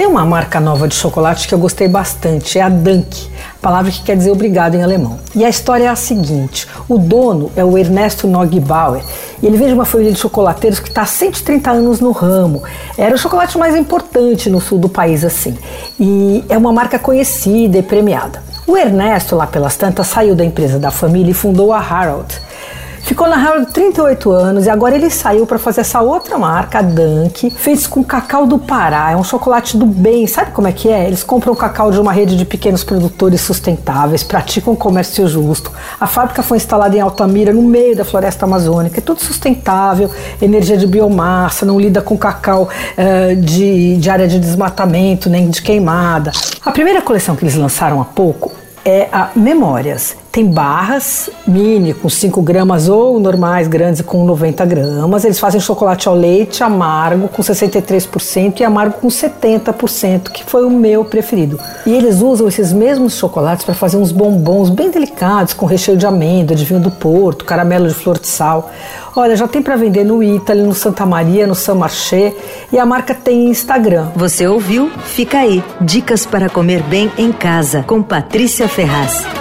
Tem uma marca nova de chocolate que eu gostei bastante, é a Dunk, palavra que quer dizer obrigado em alemão. E a história é a seguinte: o dono é o Ernesto Neugebauer e ele vem de uma família de chocolateiros que está há 130 anos no ramo. Era o chocolate mais importante no sul do país, assim. E é uma marca conhecida e premiada. O Ernesto, lá pelas tantas, saiu da empresa da família e fundou a Harold Ficou na Harvard 38 anos e agora ele saiu para fazer essa outra marca, a Dunk, feita com cacau do Pará. É um chocolate do bem. Sabe como é que é? Eles compram cacau de uma rede de pequenos produtores sustentáveis, praticam comércio justo. A fábrica foi instalada em Altamira, no meio da floresta amazônica. É tudo sustentável, energia de biomassa, não lida com cacau uh, de, de área de desmatamento, nem de queimada. A primeira coleção que eles lançaram há pouco é a Memórias. Tem barras mini com 5 gramas ou normais grandes com 90 gramas. Eles fazem chocolate ao leite amargo com 63% e amargo com 70%, que foi o meu preferido. E eles usam esses mesmos chocolates para fazer uns bombons bem delicados com recheio de amêndoa, de vinho do Porto, caramelo de flor de sal. Olha, já tem para vender no Italy, no Santa Maria, no San Marché e a marca tem Instagram. Você ouviu? Fica aí. Dicas para comer bem em casa com Patrícia Ferraz.